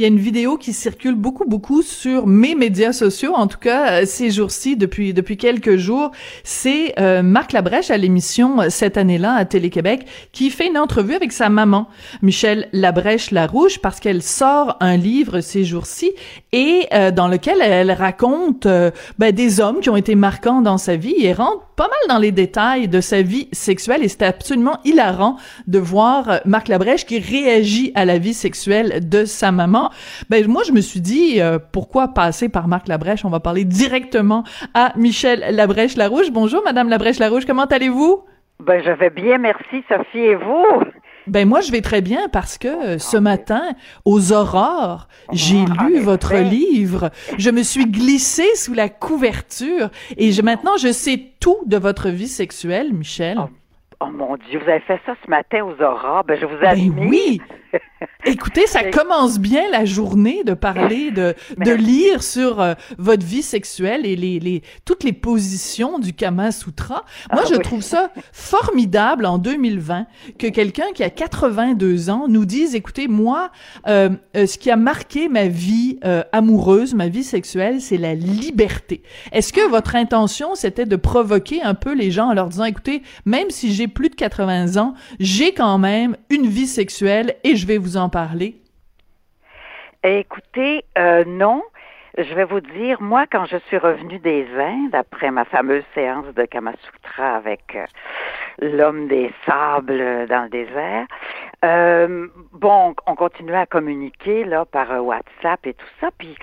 Il y a une vidéo qui circule beaucoup, beaucoup sur mes médias sociaux, en tout cas euh, ces jours-ci, depuis depuis quelques jours. C'est euh, Marc Labrèche à l'émission euh, cette année-là à Télé-Québec qui fait une entrevue avec sa maman, Michel Labrèche Larouche, parce qu'elle sort un livre ces jours-ci et dans lequel elle raconte ben, des hommes qui ont été marquants dans sa vie et rentre pas mal dans les détails de sa vie sexuelle et c'était absolument hilarant de voir Marc Labrèche qui réagit à la vie sexuelle de sa maman ben moi je me suis dit euh, pourquoi passer par Marc Labrèche? On va parler directement à Michel Labrèche Larouche. Bonjour Madame Labrèche Larouche, comment allez-vous? Ben je vais bien, merci Sophie. Et vous? Ben moi je vais très bien parce que euh, ce matin aux aurores, j'ai ah, lu votre livre, je me suis glissée sous la couverture et je, maintenant je sais tout de votre vie sexuelle, Michel. Oh, oh mon Dieu, vous avez fait ça ce matin aux aurores, ben je vous admire. Ben oui. Écoutez, ça commence bien la journée de parler, de, de lire sur euh, votre vie sexuelle et les, les, toutes les positions du Kama Sutra. Moi, ah je trouve ça formidable en 2020 que quelqu'un qui a 82 ans nous dise, écoutez, moi, euh, euh, ce qui a marqué ma vie amoureuse, ma vie sexuelle, c'est la liberté. Est-ce que votre intention, c'était de provoquer un peu les gens en leur disant, écoutez, même si j'ai plus de 80 ans, j'ai quand même une vie sexuelle et je vais vous en parler? Écoutez, euh, non. Je vais vous dire, moi, quand je suis revenue des Indes, après ma fameuse séance de Kamasutra avec euh, l'homme des sables dans le désert, euh, bon, on continuait à communiquer là par WhatsApp et tout ça, puis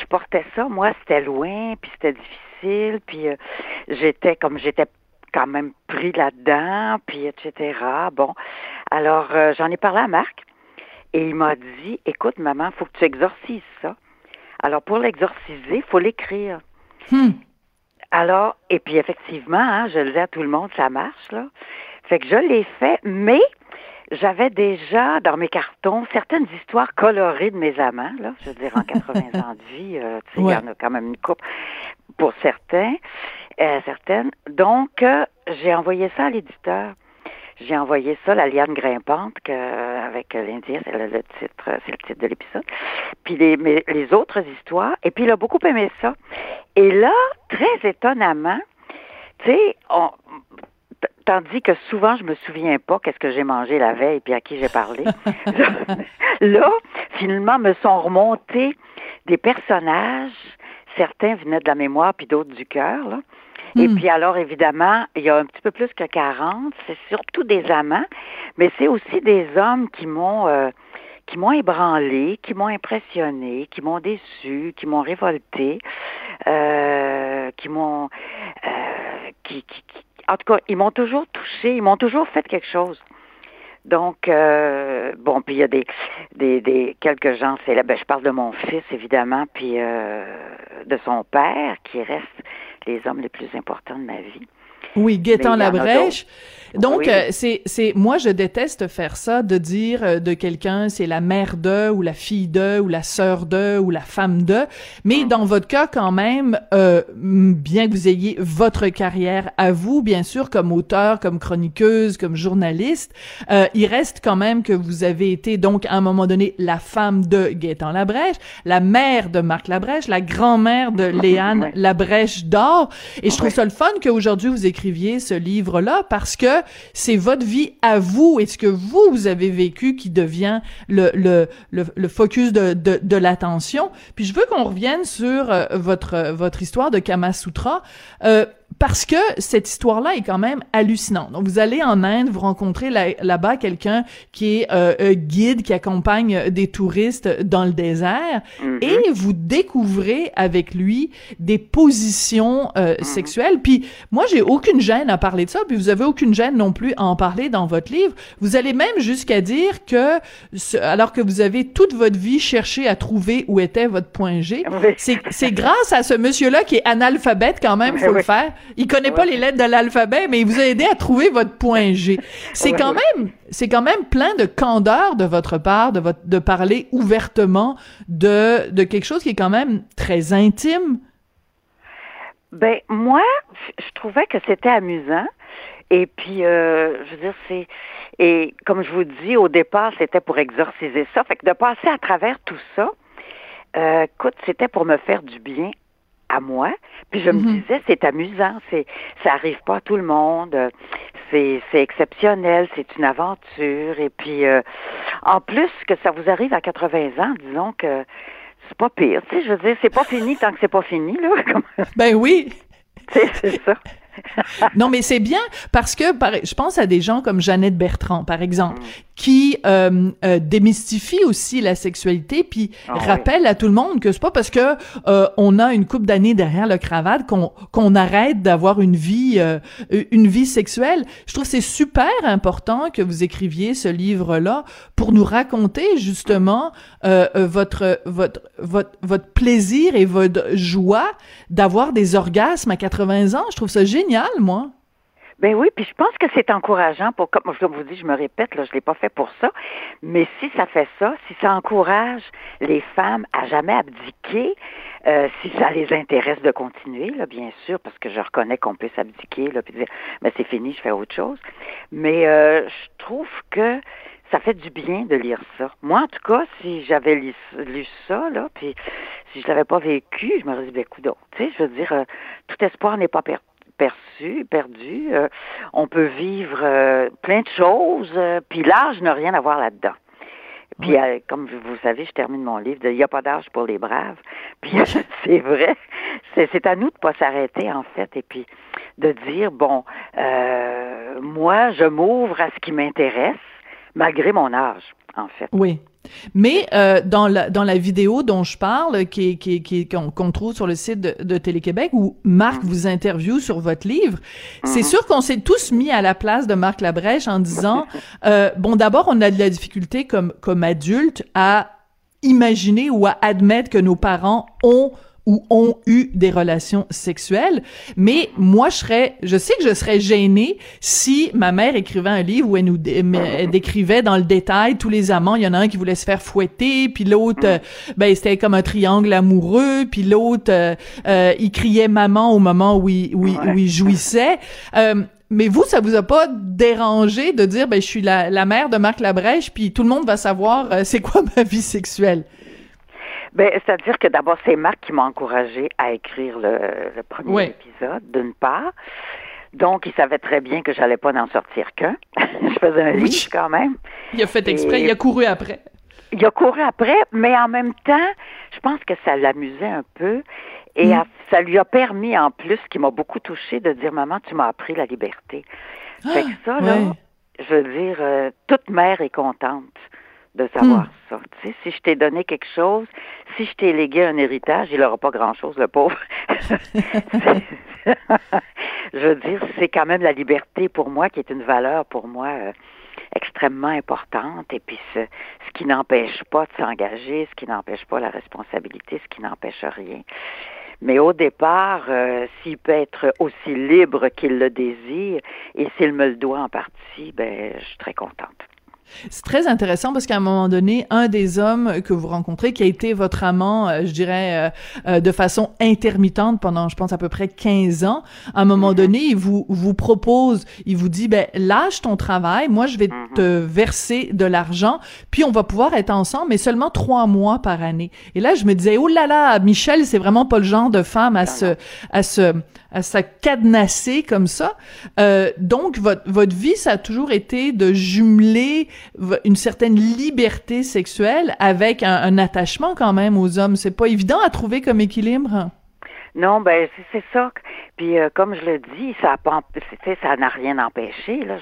je portais ça, moi, c'était loin, puis c'était difficile, puis j'étais comme j'étais quand même pris là-dedans, puis etc. Bon, alors j'en ai parlé à Marc, et il m'a dit, écoute, maman, il faut que tu exorcises ça. Alors, pour l'exorciser, il faut l'écrire. Hmm. Alors, et puis effectivement, hein, je le dis à tout le monde, ça marche, là. Fait que je l'ai fait, mais j'avais déjà dans mes cartons certaines histoires colorées de mes amants, là. Je veux dire, en 80 ans de vie, euh, tu sais, il y en a quand même une coupe pour certains, euh, certaines. Donc, euh, j'ai envoyé ça à l'éditeur. J'ai envoyé ça, la liane grimpante, que, avec l'Indien, c'est le, titre, c'est le titre de l'épisode. Puis les, les autres histoires. Et puis il a beaucoup aimé ça. Et là, très étonnamment, tu sais, tandis que souvent je me souviens pas qu'est-ce que j'ai mangé la veille puis à qui j'ai parlé. là, finalement, me sont remontés des personnages. Certains venaient de la mémoire puis d'autres du cœur. Là. Et hmm. puis alors, évidemment, il y a un petit peu plus que 40. C'est surtout des amants, mais c'est aussi des hommes qui m'ont euh, qui m'ont ébranlé, qui m'ont impressionné, qui m'ont déçu, qui m'ont révolté, euh, qui m'ont euh, qui, qui, en tout cas, ils m'ont toujours touché, ils m'ont toujours fait quelque chose. Donc, euh, bon, puis il y a des, des, des quelques gens, c'est là, ben, je parle de mon fils, évidemment, puis euh, de son père, qui reste les hommes les plus importants de ma vie. Oui, Gaétan Labrèche. Donc, euh, c'est, c'est, moi, je déteste faire ça, de dire euh, de quelqu'un, c'est la mère de, ou la fille de, ou la sœur de, ou la femme de. Mais mm. dans votre cas, quand même, euh, bien que vous ayez votre carrière à vous, bien sûr, comme auteur, comme chroniqueuse, comme journaliste, il reste quand même que vous avez été, donc, à un moment donné, la femme de Gaétan Labrèche, la mère de Marc Labrèche, la grand-mère de Léane Labrèche d'Or. Et je trouve ça le fun qu'aujourd'hui, vous écriviez ce livre-là, parce que c'est votre vie à vous et ce que vous, avez vécu qui devient le, le, le, focus de, de, de l'attention. Puis je veux qu'on revienne sur euh, votre, votre histoire de Kama Sutra. Euh, parce que cette histoire-là est quand même hallucinante. Donc, vous allez en Inde, vous rencontrez là-bas quelqu'un qui est euh, guide, qui accompagne des touristes dans le désert, mm-hmm. et vous découvrez avec lui des positions euh, mm-hmm. sexuelles. Puis moi, j'ai aucune gêne à parler de ça, puis vous avez aucune gêne non plus à en parler dans votre livre. Vous allez même jusqu'à dire que, alors que vous avez toute votre vie cherché à trouver où était votre point G, c'est grâce à ce monsieur-là qui est analphabète quand même, faut le faire il connaît pas les lettres de l'alphabet, mais il vous a aidé à trouver votre point G. C'est quand même, c'est quand même plein de candeur de votre part, de votre, de parler ouvertement de, de quelque chose qui est quand même très intime. Ben, moi, je trouvais que c'était amusant. Et puis, euh, je veux dire, c'est... Et comme je vous dis, au départ, c'était pour exorciser ça. Fait que de passer à travers tout ça, Euh, écoute, c'était pour me faire du bien à moi. Puis je me mhm. disais, c'est amusant, c'est ça arrive pas à tout le monde, c'est c'est exceptionnel, c'est une aventure. Et puis euh, en plus que ça vous arrive à 80 ans, disons que c'est pas pire. Tu sais, je veux dire, c'est pas fini tant que c'est pas fini là. ben oui. c'est ça. Non, mais c'est bien parce que je pense à des gens comme Jeannette Bertrand, par exemple, mm. qui euh, euh, démystifie aussi la sexualité, puis ah rappelle à tout le monde que c'est pas parce que euh, on a une coupe d'années derrière le cravate qu'on qu'on arrête d'avoir une vie euh, une vie sexuelle. Je trouve c'est super important que vous écriviez ce livre-là pour nous raconter justement euh, votre votre votre votre plaisir et votre joie d'avoir des orgasmes à 80 ans. Je trouve ça génial moi. Ben oui, puis je pense que c'est encourageant pour, comme je vous dis, je me répète, là, je l'ai pas fait pour ça, mais si ça fait ça, si ça encourage les femmes à jamais abdiquer, euh, si ça les intéresse de continuer, là, bien sûr, parce que je reconnais qu'on peut s'abdiquer, là, puis dire, ben c'est fini, je fais autre chose. Mais euh, je trouve que ça fait du bien de lire ça. Moi, en tout cas, si j'avais lu, ça, là, puis si je l'avais pas vécu, je me dit, ben, tu sais, je veux dire, euh, tout espoir n'est pas perdu perçu, perdu. Euh, on peut vivre euh, plein de choses, euh, puis l'âge n'a rien à voir là-dedans. Puis, comme vous savez, je termine mon livre Il n'y a pas d'âge pour les braves. Puis, c'est vrai. C'est à nous de pas s'arrêter, en fait, et puis de dire, bon, moi, je m'ouvre à ce qui m'intéresse, malgré mon âge, en fait. Oui. Mais euh, dans la dans la vidéo dont je parle, qui qui qui qu'on trouve sur le site de, de Télé-Québec, où Marc vous interviewe sur votre livre, c'est mhm. sûr qu'on s'est tous mis à la place de Marc Labrèche en disant euh, bon d'abord on a de la difficulté comme comme adulte à imaginer ou à admettre que nos parents ont ou ont eu des relations sexuelles. Mais moi, je serais, je sais que je serais gênée si ma mère écrivait un livre où elle nous décrivait dans le détail tous les amants. Il y en a un qui voulait se faire fouetter, puis l'autre, euh, ben c'était comme un triangle amoureux, puis l'autre, euh, euh, il criait maman au moment où il, où il, jouissait. mais vous, ça vous a pas dérangé de dire, ben je suis la, la mère de Marc Labrèche, puis tout le monde va savoir c'est quoi ma vie sexuelle? Ben, c'est-à-dire que d'abord, c'est Marc qui m'a encouragé à écrire le, premier épisode, d'une part. Donc, il savait très bien que j'allais pas en sortir qu'un. je faisais un livre quand même. Il a fait exprès, il a couru après. Il a couru après, mais en même temps, je pense que ça l'amusait un peu. Et mm. ça lui a permis, en plus, qui m'a beaucoup touchée, de dire Maman, tu m'as appris la liberté. fait que ah, ça, là, je veux dire, euh, toute mère est contente de savoir hmm. ça. Tu sais, si je t'ai donné quelque chose, si je t'ai légué un héritage, il n'aura pas grand-chose, le pauvre. je veux dire, c'est quand même la liberté pour moi qui est une valeur pour moi euh, extrêmement importante. Et puis, ce, ce qui n'empêche pas de s'engager, ce qui n'empêche pas la responsabilité, ce qui n'empêche rien. Mais au départ, euh, s'il peut être aussi libre qu'il le désire, et s'il me le doit en partie, ben, je suis très contente. C'est très intéressant parce qu'à un moment donné, un des hommes que vous rencontrez, qui a été votre amant, euh, je dirais, euh, euh, de façon intermittente pendant, je pense, à peu près 15 ans, à un moment mm-hmm. donné, il vous, vous propose, il vous dit, ben, lâche ton travail, moi, je vais mm-hmm. te verser de l'argent, puis on va pouvoir être ensemble, mais seulement trois mois par année. Et là, je me disais, oh là là, Michel, c'est vraiment pas le genre de femme à se, à se, à se cadenasser comme ça. Euh, donc, votre, votre vie, ça a toujours été de jumeler une certaine liberté sexuelle avec un, attachement quand même aux hommes. C'est pas évident à trouver comme équilibre. Non, ben c'est ça. Puis euh, comme je le dis, ça n'a rien empêché. Là,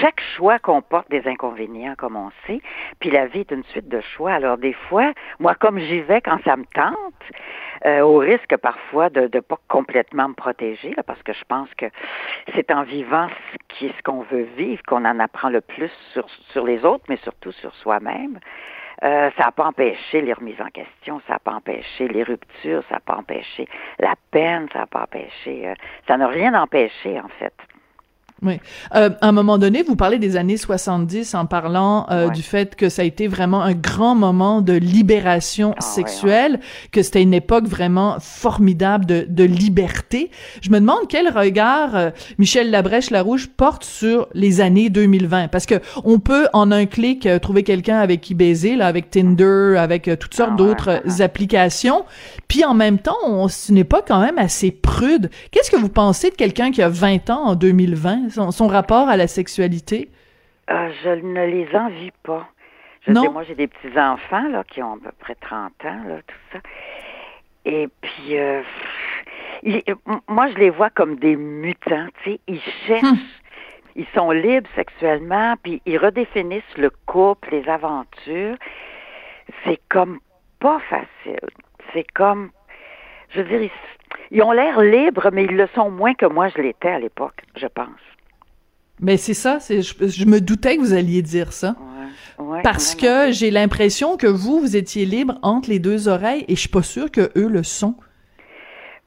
chaque choix comporte des inconvénients, comme on sait. Puis la vie est une suite de choix. Alors des fois, moi, comme j'y vais quand ça me tente, euh, au risque parfois de ne pas complètement me protéger, là, parce que je pense que c'est en vivant ce qui ce qu'on veut vivre qu'on en apprend le plus sur, sur les autres, mais surtout sur soi-même. Euh, ça n'a pas empêché les remises en question, ça n'a pas empêché les ruptures, ça n'a pas empêché la peine, ça n'a pas empêché, euh, ça n'a rien empêché en fait. Oui. Euh, à un moment donné, vous parlez des années 70 en parlant euh, du fait que ça a été vraiment un grand moment de libération ah sexuelle, que c'était une époque vraiment formidable de, de, liberté. Je me demande quel regard euh, Michel Labrèche-Larouche porte sur les années 2020, parce que on peut en un clic euh, trouver quelqu'un avec qui baiser, là, avec Tinder, avec toutes sortes ah d'autres applications, puis en même temps, on, ce n'est pas quand même assez prude. Qu'est-ce que vous pensez de quelqu'un qui a 20 ans en 2020? Son, rapport à la sexualité? Euh, je ne les envie pas. Je non? moi, j'ai des petits-enfants là, qui ont à peu près 30 ans, là, tout ça. Et puis, euh, moi, je les vois comme des mutants, tu sais. Ils cherchent, hum. ils sont libres sexuellement, puis ils redéfinissent le couple, les aventures. C'est comme pas facile. C'est comme, je veux dire, ils, ils ont l'air libres, mais ils le sont moins que moi je l'étais à l'époque, je pense. Mais c'est ça, c'est je, me doutais que vous alliez dire ça. parce que j'ai l'impression que vous, vous étiez libre entre les deux oreilles et je suis pas sûre que eux le sont.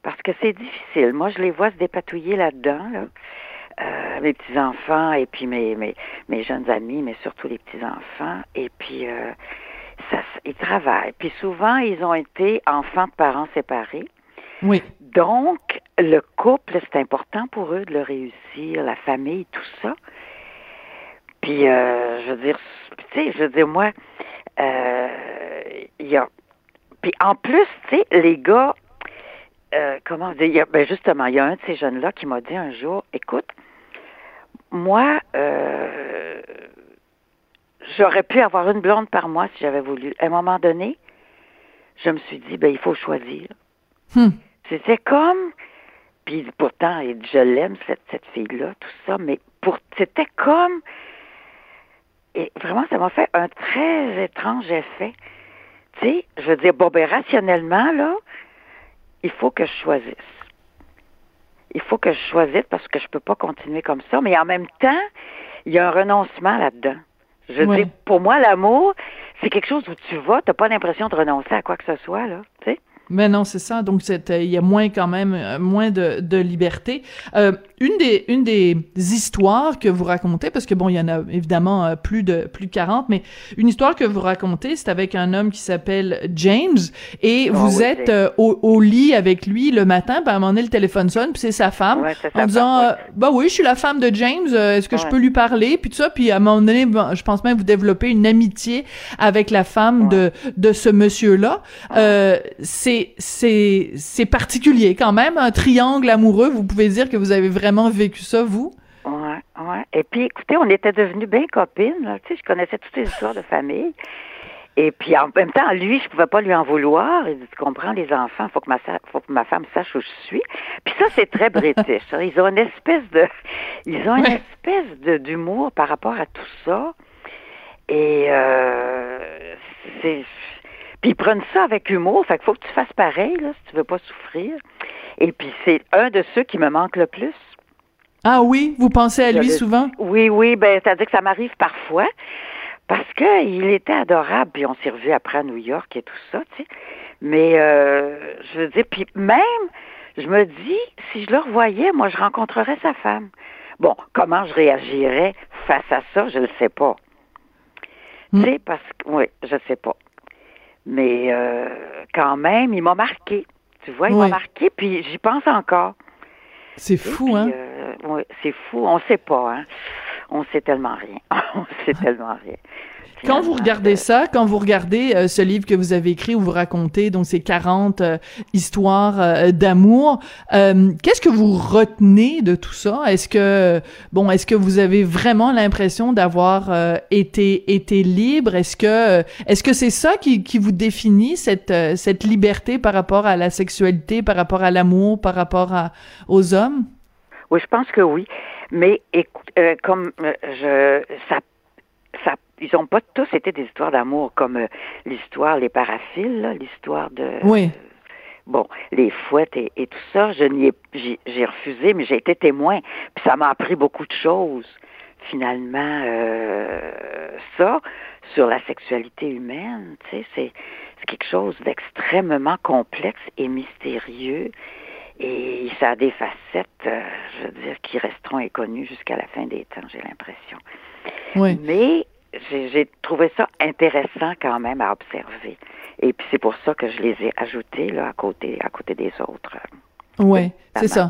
Parce que c'est difficile. Moi, je les vois se dépatouiller là-dedans, euh, mes petits-enfants et puis mes, mes, mes, jeunes amis, mais surtout les petits-enfants. Et puis, euh, ça, ils travaillent. Puis souvent, ils ont été enfants de parents séparés. Oui. Donc, le couple, c'est important pour eux de le réussir, la famille, tout ça. Puis, euh, je veux dire, tu sais, je veux dire, moi, euh, il y a. Puis en plus, tu sais, les gars, euh, comment dire, ben justement, il y a un de ces jeunes-là qui m'a dit un jour, écoute, moi, j'aurais pu avoir une blonde par mois si j'avais voulu. À un moment donné, je me suis dit, ben il faut choisir. Hmm. C'était comme, puis pourtant, je l'aime, cette, cette fille-là, tout ça, mais pour, c'était comme, et vraiment, ça m'a fait un très étrange effet. Tu sais, je veux dire, bon, ben, rationnellement, là, il faut que je choisisse. Il faut que je choisisse parce que je peux pas continuer comme ça, mais en même temps, il y a un renoncement là-dedans. Je veux dire, pour moi, l'amour, c'est quelque chose où tu vas, tu n'as pas l'impression de renoncer à quoi que ce soit, là, tu sais. Mais non, c'est ça. Donc, il y a moins quand même, euh, moins de, de liberté. Euh, une des une des histoires que vous racontez, parce que bon, il y en a évidemment euh, plus de plus de 40, mais une histoire que vous racontez, c'est avec un homme qui s'appelle James, et ah vous êtes au, au, lit avec lui le matin, puis à un moment donné, le téléphone sonne, puis c'est sa femme, en disant, bah oui, je suis la femme de James, est-ce que je peux lui parler, puis tout ça, puis à un moment donné, je pense même vous développez une amitié avec la femme de de ce monsieur-là. c'est c'est c'est particulier quand même, un triangle amoureux. Vous pouvez dire que vous avez vraiment vécu ça, vous? Ouais, ouais. Et puis, écoutez, on était devenus bien copines. Tu sais, je connaissais toutes les histoires de famille. Et puis, en même temps, lui, je pouvais pas lui en vouloir. Il dit, tu comprends, les enfants, faut que ma, faut que ma femme sache où je suis. Puis ça, c'est très british. Ils ont une espèce de, ils ont une espèce de, d'humour par rapport à tout ça. Et euh, c'est, puis ils prennent ça avec humour, fait qu'il faut que tu fasses pareil, là, si tu veux pas souffrir. Et puis c'est un de ceux qui me manque le plus. Ah oui, vous pensez à lui souvent? Oui, oui, ben c'est-à-dire que ça m'arrive parfois parce qu'il était adorable, puis on s'est revu après à New York et tout ça, tu sais. Mais euh, je veux dire, puis même, je me dis, si je le revoyais, moi, je rencontrerais sa femme. Bon, comment je réagirais face à ça, je ne sais pas. Hmm. Tu sais, parce que, oui, je sais pas. Mais euh, quand même, il m'a marqué. Tu vois, il m'a marqué, puis j'y pense encore. C'est fou, hein? Euh, oui, c'est fou. On sait pas, hein? On sait tellement rien. On sait tellement rien. Quand vous regardez ça, quand vous regardez euh, ce livre que vous avez écrit où vous racontez donc ces 40 euh, histoires euh, d'amour, qu'est-ce que vous retenez de tout ça? Est-ce que bon, est-ce que vous avez vraiment l'impression d'avoir été été libre? Est-ce que est-ce que c'est ça qui, qui vous définit cette cette liberté par rapport à la sexualité, par rapport à l'amour, par rapport à, aux hommes? Oui, je pense que oui. Mais écoute, comme je ça ça ils ont pas tous été des histoires d'amour comme euh, l'histoire les paraphiles, l'histoire de oui. bon les fouettes et, tout ça. Je n'y ai j'ai refusé, mais j'ai été témoin. Puis ça m'a appris beaucoup de choses. Finalement, euh, ça sur la sexualité humaine, tu sais, c'est quelque chose d'extrêmement complexe et mystérieux Et ça a des facettes, euh, je veux dire, qui resteront inconnues jusqu'à la fin des temps, j'ai l'impression. Oui. Mais j'ai trouvé ça intéressant quand même à observer. Et puis c'est pour ça que je les ai ajoutés là, à côté, à côté des autres. Oui, c'est ça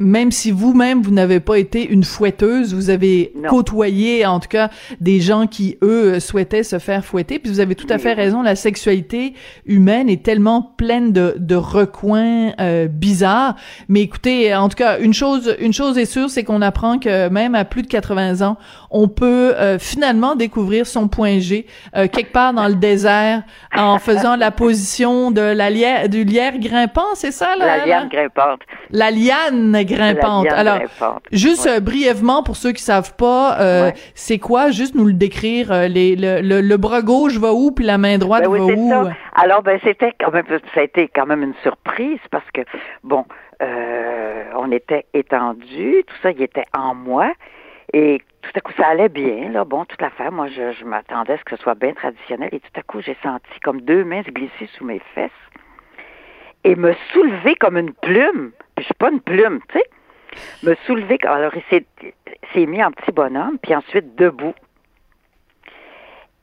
même si vous-même vous, n'avez pas été une fouetteuse, vous avez côtoyé en tout cas des gens qui eux souhaitaient se faire fouetter. Puis vous avez tout à fait raison, la sexualité humaine est tellement pleine de, de recoins euh, bizarres. Mais écoutez, en tout cas, une chose, une chose est sûre, c'est qu'on apprend que même à plus de 80 ans, on peut euh, finalement découvrir son point G euh, quelque part dans le désert en faisant la position de la lière, du lierre grimpant, c'est ça là La liane grimpante. La liane grimpante. Alors, juste euh, brièvement pour ceux qui savent pas, c'est quoi? Juste nous le décrire. les, le, le, bras gauche va où puis la main droite ben va où? ça. Alors ben c'était quand même ça a été quand même une surprise parce que bon. on était étendu, tout ça, il était en moi. Et tout à coup, ça allait bien, là. Bon, toute l'affaire, moi, je, je m'attendais à ce que ce soit bien traditionnel. Et tout à coup, j'ai senti comme deux mains se glisser sous mes fesses et me soulever comme une plume. Puis je suis pas une plume, tu sais. Me soulever. Alors, il s'est mis en petit bonhomme, puis ensuite debout.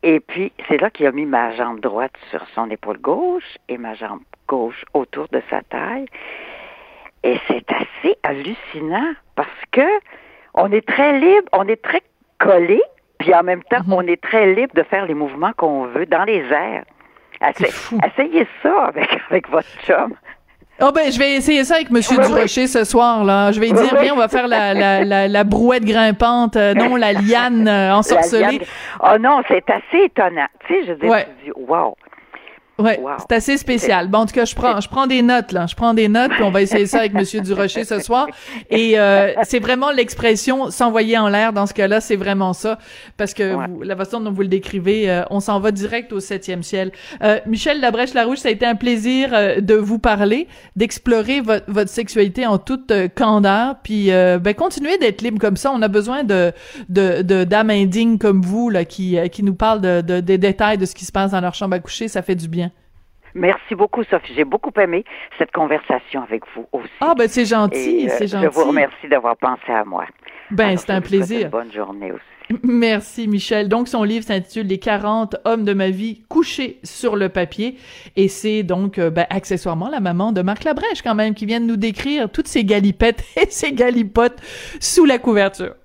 Et puis, c'est là qu'il a mis ma jambe droite sur son épaule gauche et ma jambe gauche autour de sa taille. Et c'est assez hallucinant parce que on est très libre, on est très collé, puis en même temps, mhm. on est très libre de faire les mouvements qu'on veut dans les airs. Essayez ça avec, avec votre chum. Oh ben, je vais essayer ça avec Monsieur Durocher ce soir là. Je vais dire viens, on va faire la, la, la, brouette grimpante, euh, non la liane euh, ensorcelée. Oh non, c'est assez étonnant. Tu sais, je dis, dis wow. Ouais, c'est assez spécial. Bon, en tout cas, je prends, je prends des notes là. Je prends des notes, puis on va essayer ça avec Monsieur Durocher ce soir. Et euh, c'est vraiment l'expression s'envoyer en l'air dans ce cas-là, c'est vraiment ça, parce que la façon dont vous le décrivez, euh, on s'en va direct au septième ciel. Euh, Michel Labrèche Larouche, ça a été un plaisir euh, de vous parler, d'explorer votre, votre sexualité en toute candeur, puis ben continuez d'être libre comme ça. On a besoin de de d'âmes indignes comme vous là, qui qui nous parlent de, de des détails de ce qui se passe dans leur chambre à coucher. Ça fait du bien. Merci beaucoup, Sophie. J'ai beaucoup aimé cette conversation avec vous aussi. Ah, ben c'est gentil, c'est gentil. Je vous remercie d'avoir pensé à moi. Ben, c'est un plaisir. bonne journée aussi. Merci Michel. Donc son livre s'intitule Les 40 hommes de ma vie couchés sur le papier et c'est donc euh, ben, accessoirement la maman de Marc Labrèche quand même qui vient de nous décrire toutes ces galipettes et ces galipotes sous la couverture.